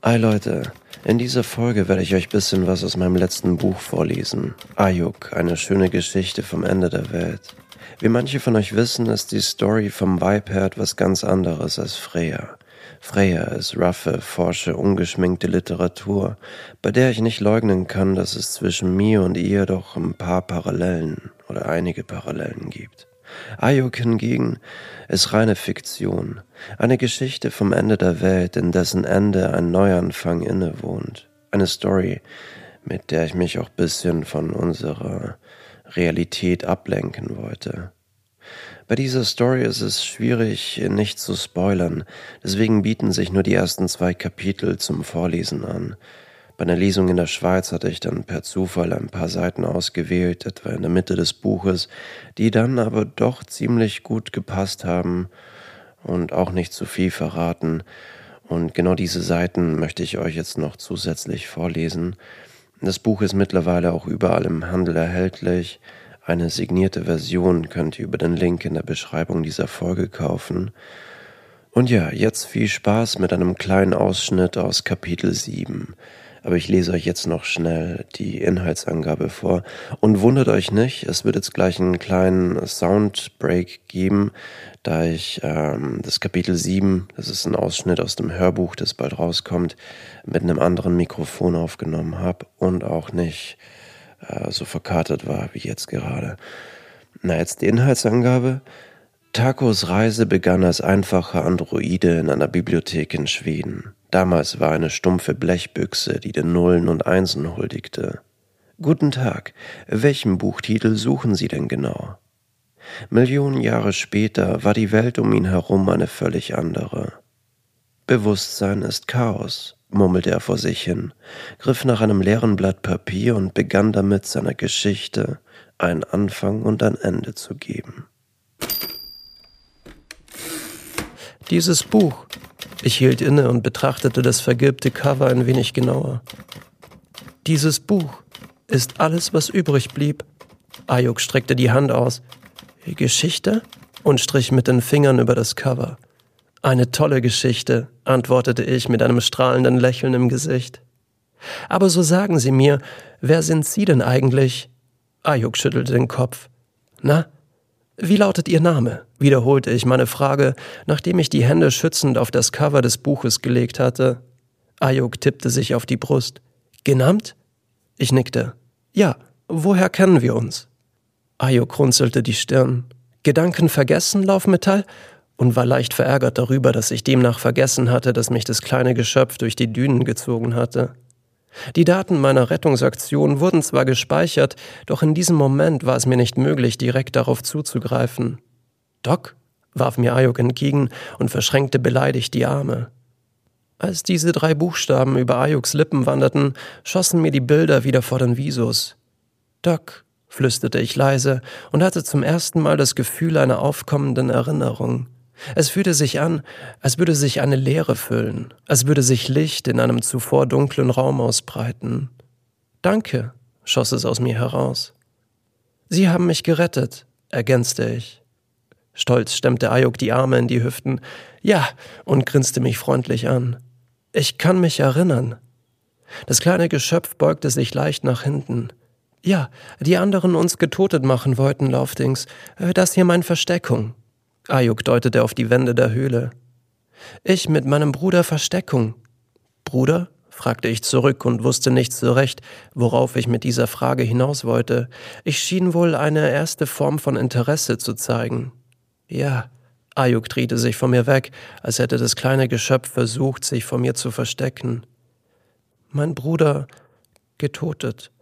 Hi Leute, in dieser Folge werde ich euch bisschen was aus meinem letzten Buch vorlesen. Ayuk, eine schöne Geschichte vom Ende der Welt. Wie manche von euch wissen, ist die Story vom Vibe her etwas ganz anderes als Freya. Freya ist raffe, forsche, ungeschminkte Literatur, bei der ich nicht leugnen kann, dass es zwischen mir und ihr doch ein paar Parallelen oder einige Parallelen gibt. Ayuk hingegen ist reine Fiktion, eine Geschichte vom Ende der Welt, in dessen Ende ein Neuanfang innewohnt, eine Story, mit der ich mich auch bisschen von unserer Realität ablenken wollte. Bei dieser Story ist es schwierig, nicht zu spoilern, deswegen bieten sich nur die ersten zwei Kapitel zum Vorlesen an. Bei einer Lesung in der Schweiz hatte ich dann per Zufall ein paar Seiten ausgewählt, etwa in der Mitte des Buches, die dann aber doch ziemlich gut gepasst haben und auch nicht zu viel verraten. Und genau diese Seiten möchte ich euch jetzt noch zusätzlich vorlesen. Das Buch ist mittlerweile auch überall im Handel erhältlich. Eine signierte Version könnt ihr über den Link in der Beschreibung dieser Folge kaufen. Und ja, jetzt viel Spaß mit einem kleinen Ausschnitt aus Kapitel 7 aber ich lese euch jetzt noch schnell die Inhaltsangabe vor und wundert euch nicht, es wird jetzt gleich einen kleinen Soundbreak geben, da ich ähm, das Kapitel 7, das ist ein Ausschnitt aus dem Hörbuch, das bald rauskommt, mit einem anderen Mikrofon aufgenommen habe und auch nicht äh, so verkartet war wie jetzt gerade. Na, jetzt die Inhaltsangabe. Takos Reise begann als einfacher Androide in einer Bibliothek in Schweden. Damals war eine stumpfe Blechbüchse, die den Nullen und Einsen huldigte. Guten Tag, welchen Buchtitel suchen Sie denn genau? Millionen Jahre später war die Welt um ihn herum eine völlig andere. Bewusstsein ist Chaos, murmelte er vor sich hin, griff nach einem leeren Blatt Papier und begann damit seiner Geschichte einen Anfang und ein Ende zu geben. Dieses Buch ich hielt inne und betrachtete das vergilbte Cover ein wenig genauer. Dieses Buch ist alles, was übrig blieb. Ayuk streckte die Hand aus. Geschichte? und strich mit den Fingern über das Cover. Eine tolle Geschichte, antwortete ich mit einem strahlenden Lächeln im Gesicht. Aber so sagen Sie mir, wer sind Sie denn eigentlich? Ayuk schüttelte den Kopf. Na, wie lautet Ihr Name? wiederholte ich meine Frage, nachdem ich die Hände schützend auf das Cover des Buches gelegt hatte. Ayuk tippte sich auf die Brust. Genannt? Ich nickte. Ja, woher kennen wir uns? Ayuk runzelte die Stirn. Gedanken vergessen, Laufmetall? Und war leicht verärgert darüber, dass ich demnach vergessen hatte, dass mich das kleine Geschöpf durch die Dünen gezogen hatte. Die Daten meiner Rettungsaktion wurden zwar gespeichert, doch in diesem Moment war es mir nicht möglich, direkt darauf zuzugreifen. Doc? warf mir Ayuk entgegen und verschränkte beleidigt die Arme. Als diese drei Buchstaben über Ayuks Lippen wanderten, schossen mir die Bilder wieder vor den Visus. Doc, flüsterte ich leise und hatte zum ersten Mal das Gefühl einer aufkommenden Erinnerung. Es fühlte sich an, als würde sich eine Leere füllen, als würde sich Licht in einem zuvor dunklen Raum ausbreiten. Danke, schoss es aus mir heraus. Sie haben mich gerettet, ergänzte ich. Stolz stemmte Ayuk die Arme in die Hüften. Ja, und grinste mich freundlich an. Ich kann mich erinnern. Das kleine Geschöpf beugte sich leicht nach hinten. Ja, die anderen uns getotet machen wollten, Laufdings. Äh, das hier mein Versteckung. Ayuk deutete auf die Wände der Höhle. Ich mit meinem Bruder Versteckung. Bruder? fragte ich zurück und wusste nicht so recht, worauf ich mit dieser Frage hinaus wollte. Ich schien wohl eine erste Form von Interesse zu zeigen. Ja, Ayuk drehte sich von mir weg, als hätte das kleine Geschöpf versucht, sich vor mir zu verstecken. Mein Bruder getotet.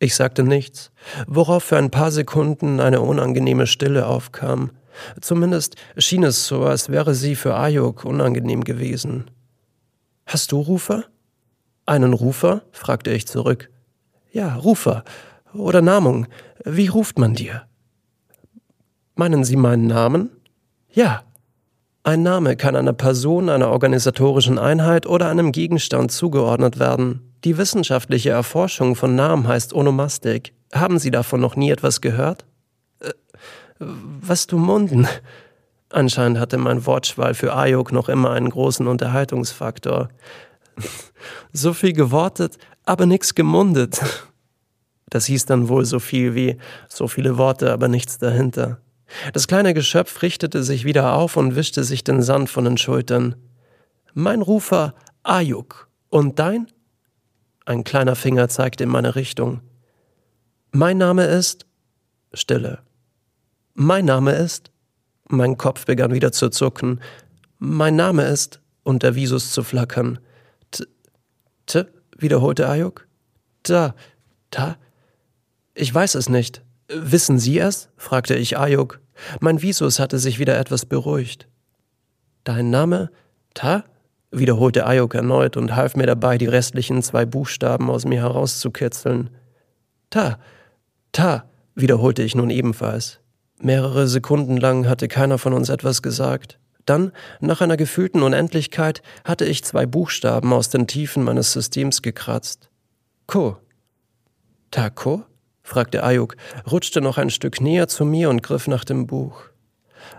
Ich sagte nichts, worauf für ein paar Sekunden eine unangenehme Stille aufkam. Zumindest schien es so, als wäre sie für Ayuk unangenehm gewesen. Hast du Rufer? Einen Rufer? fragte ich zurück. Ja, Rufer. Oder Namung. Wie ruft man dir? Meinen Sie meinen Namen? Ja. Ein Name kann einer Person, einer organisatorischen Einheit oder einem Gegenstand zugeordnet werden. Die wissenschaftliche Erforschung von Namen heißt Onomastik. Haben Sie davon noch nie etwas gehört? Was du munden? Anscheinend hatte mein Wortschwall für Ayok noch immer einen großen Unterhaltungsfaktor. so viel gewortet, aber nix gemundet. Das hieß dann wohl so viel wie so viele Worte, aber nichts dahinter. Das kleine Geschöpf richtete sich wieder auf und wischte sich den Sand von den Schultern. Mein Rufer Ayuk. Und dein? Ein kleiner Finger zeigte in meine Richtung. Mein Name ist Stille. Mein Name ist Mein Kopf begann wieder zu zucken. Mein Name ist und der Visus zu flackern. T, t, wiederholte Ayuk. Da, da? Ich weiß es nicht. Wissen Sie es? fragte ich Ayuk. Mein Visus hatte sich wieder etwas beruhigt. Dein Name? Ta? wiederholte Ayuk erneut und half mir dabei, die restlichen zwei Buchstaben aus mir herauszukitzeln. Ta, ta, wiederholte ich nun ebenfalls. Mehrere Sekunden lang hatte keiner von uns etwas gesagt. Dann, nach einer gefühlten Unendlichkeit, hatte ich zwei Buchstaben aus den Tiefen meines Systems gekratzt. Ko. Tako? fragte Ayuk, rutschte noch ein Stück näher zu mir und griff nach dem Buch.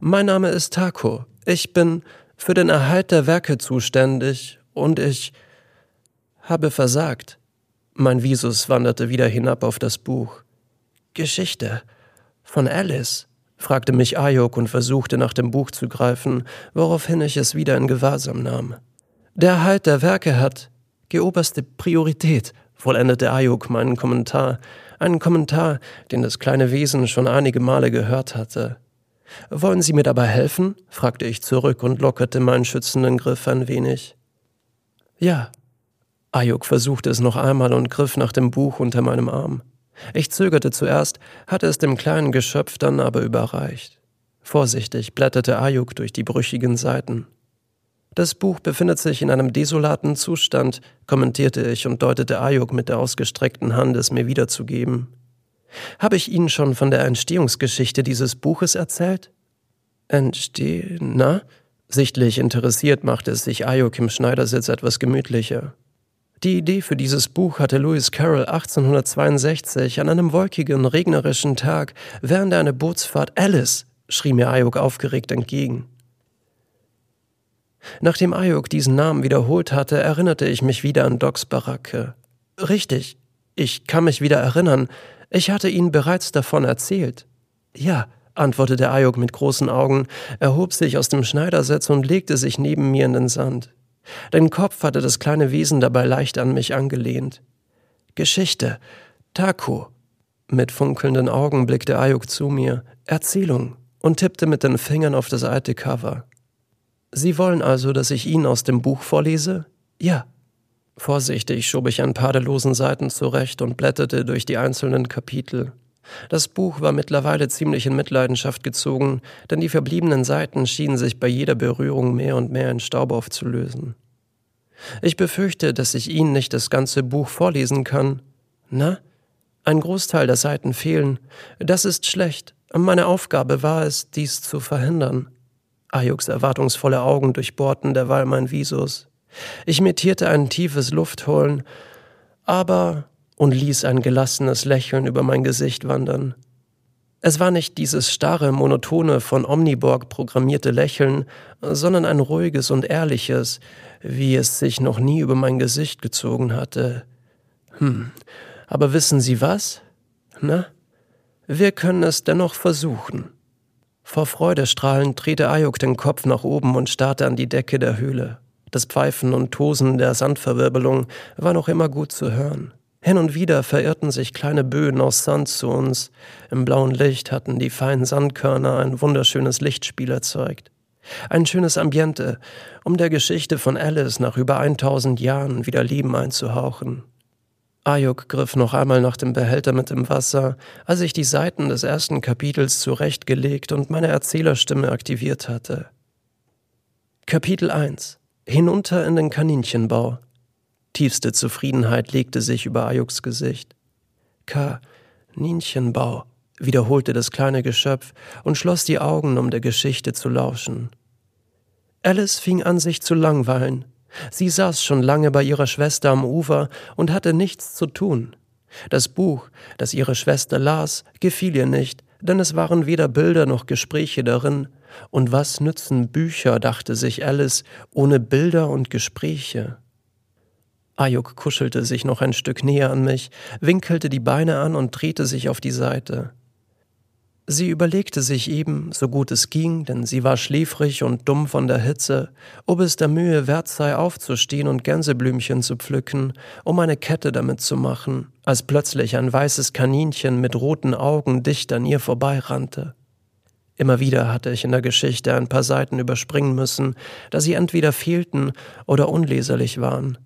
Mein Name ist Tako. Ich bin für den Erhalt der Werke zuständig und ich habe versagt. Mein Visus wanderte wieder hinab auf das Buch. Geschichte von Alice, fragte mich Ayuk und versuchte nach dem Buch zu greifen, woraufhin ich es wieder in Gewahrsam nahm. Der Erhalt der Werke hat geoberste Priorität, vollendete Ayuk meinen Kommentar, einen Kommentar, den das kleine Wesen schon einige Male gehört hatte. Wollen Sie mir dabei helfen? fragte ich zurück und lockerte meinen schützenden Griff ein wenig. Ja. Ayuk versuchte es noch einmal und griff nach dem Buch unter meinem Arm. Ich zögerte zuerst, hatte es dem kleinen Geschöpf dann aber überreicht. Vorsichtig blätterte Ayuk durch die brüchigen Seiten. Das Buch befindet sich in einem desolaten Zustand, kommentierte ich und deutete Ayuk mit der ausgestreckten Hand, es mir wiederzugeben. Habe ich Ihnen schon von der Entstehungsgeschichte dieses Buches erzählt? Entsteh, na? Sichtlich interessiert machte es sich Ayuk im Schneidersitz etwas gemütlicher. Die Idee für dieses Buch hatte Lewis Carroll 1862 an einem wolkigen, regnerischen Tag während einer Bootsfahrt Alice, schrie mir Ayuk aufgeregt entgegen. Nachdem Ayuk diesen Namen wiederholt hatte, erinnerte ich mich wieder an Docs Baracke. Richtig, ich kann mich wieder erinnern. Ich hatte Ihnen bereits davon erzählt. Ja, antwortete Ayuk mit großen Augen, erhob sich aus dem Schneidersitz und legte sich neben mir in den Sand. Den Kopf hatte das kleine Wesen dabei leicht an mich angelehnt. Geschichte. Taku. Mit funkelnden Augen blickte Ayuk zu mir. Erzählung. Und tippte mit den Fingern auf das alte Cover. Sie wollen also, dass ich Ihnen aus dem Buch vorlese? Ja. Vorsichtig schob ich ein paar der losen Seiten zurecht und blätterte durch die einzelnen Kapitel. Das Buch war mittlerweile ziemlich in Mitleidenschaft gezogen, denn die verbliebenen Seiten schienen sich bei jeder Berührung mehr und mehr in Staub aufzulösen. Ich befürchte, dass ich Ihnen nicht das ganze Buch vorlesen kann. Na? Ein Großteil der Seiten fehlen. Das ist schlecht. Meine Aufgabe war es, dies zu verhindern. Ayuks erwartungsvolle Augen durchbohrten derweil mein Visus. Ich imitierte ein tiefes Luftholen, aber und ließ ein gelassenes Lächeln über mein Gesicht wandern. Es war nicht dieses starre, monotone, von Omniborg programmierte Lächeln, sondern ein ruhiges und ehrliches, wie es sich noch nie über mein Gesicht gezogen hatte. Hm, aber wissen Sie was? Na? Wir können es dennoch versuchen. Vor Freude strahlend drehte Ayuk den Kopf nach oben und starrte an die Decke der Höhle. Das Pfeifen und Tosen der Sandverwirbelung war noch immer gut zu hören. Hin und wieder verirrten sich kleine Böen aus Sand zu uns. Im blauen Licht hatten die feinen Sandkörner ein wunderschönes Lichtspiel erzeugt. Ein schönes Ambiente, um der Geschichte von Alice nach über 1000 Jahren wieder Leben einzuhauchen. Ayuk griff noch einmal nach dem Behälter mit dem Wasser, als ich die Seiten des ersten Kapitels zurechtgelegt und meine Erzählerstimme aktiviert hatte. Kapitel 1 Hinunter in den Kaninchenbau. Tiefste Zufriedenheit legte sich über Ayuks Gesicht. Kaninchenbau, wiederholte das kleine Geschöpf und schloss die Augen, um der Geschichte zu lauschen. Alice fing an, sich zu langweilen. Sie saß schon lange bei ihrer Schwester am Ufer und hatte nichts zu tun. Das Buch, das ihre Schwester las, gefiel ihr nicht, denn es waren weder Bilder noch Gespräche darin. Und was nützen Bücher, dachte sich Alice, ohne Bilder und Gespräche? Ayuk kuschelte sich noch ein Stück näher an mich, winkelte die Beine an und drehte sich auf die Seite. Sie überlegte sich eben, so gut es ging, denn sie war schläfrig und dumm von der Hitze, ob es der Mühe wert sei, aufzustehen und Gänseblümchen zu pflücken, um eine Kette damit zu machen, als plötzlich ein weißes Kaninchen mit roten Augen dicht an ihr vorbeirannte. Immer wieder hatte ich in der Geschichte ein paar Seiten überspringen müssen, da sie entweder fehlten oder unleserlich waren.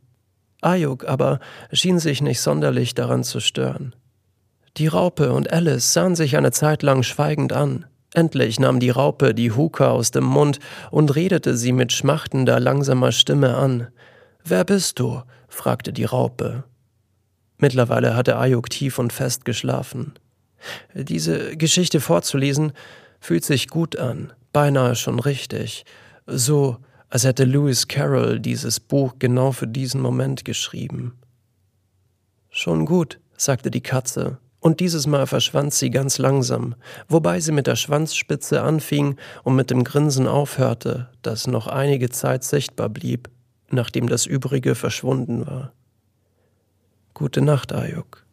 Ayuk aber schien sich nicht sonderlich daran zu stören. Die Raupe und Alice sahen sich eine Zeit lang schweigend an. Endlich nahm die Raupe die Huka aus dem Mund und redete sie mit schmachtender, langsamer Stimme an. Wer bist du? fragte die Raupe. Mittlerweile hatte Ayuk tief und fest geschlafen. Diese Geschichte vorzulesen fühlt sich gut an, beinahe schon richtig. So, als hätte Lewis Carroll dieses Buch genau für diesen Moment geschrieben. Schon gut, sagte die Katze und dieses Mal verschwand sie ganz langsam, wobei sie mit der Schwanzspitze anfing und mit dem Grinsen aufhörte, das noch einige Zeit sichtbar blieb, nachdem das übrige verschwunden war. Gute Nacht, Ayuk.